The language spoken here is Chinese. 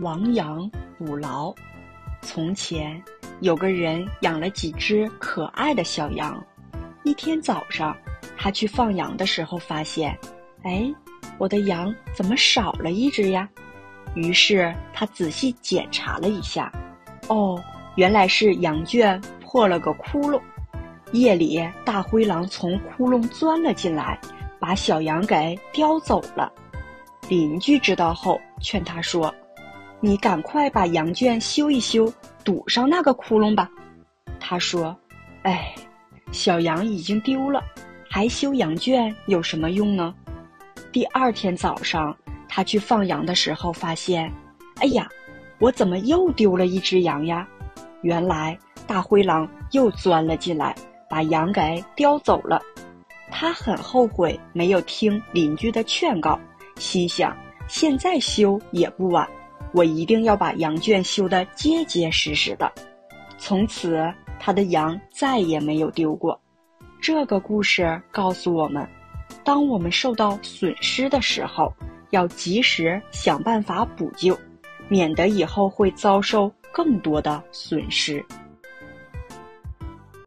亡羊补牢。从前有个人养了几只可爱的小羊。一天早上，他去放羊的时候，发现，哎，我的羊怎么少了一只呀？于是他仔细检查了一下，哦，原来是羊圈破了个窟窿。夜里，大灰狼从窟窿钻了进来，把小羊给叼走了。邻居知道后，劝他说：“你赶快把羊圈修一修，堵上那个窟窿吧。”他说：“哎，小羊已经丢了，还修羊圈有什么用呢？”第二天早上，他去放羊的时候，发现：“哎呀，我怎么又丢了一只羊呀？”原来大灰狼又钻了进来。把羊给叼走了，他很后悔没有听邻居的劝告，心想现在修也不晚，我一定要把羊圈修得结结实实的。从此，他的羊再也没有丢过。这个故事告诉我们，当我们受到损失的时候，要及时想办法补救，免得以后会遭受更多的损失。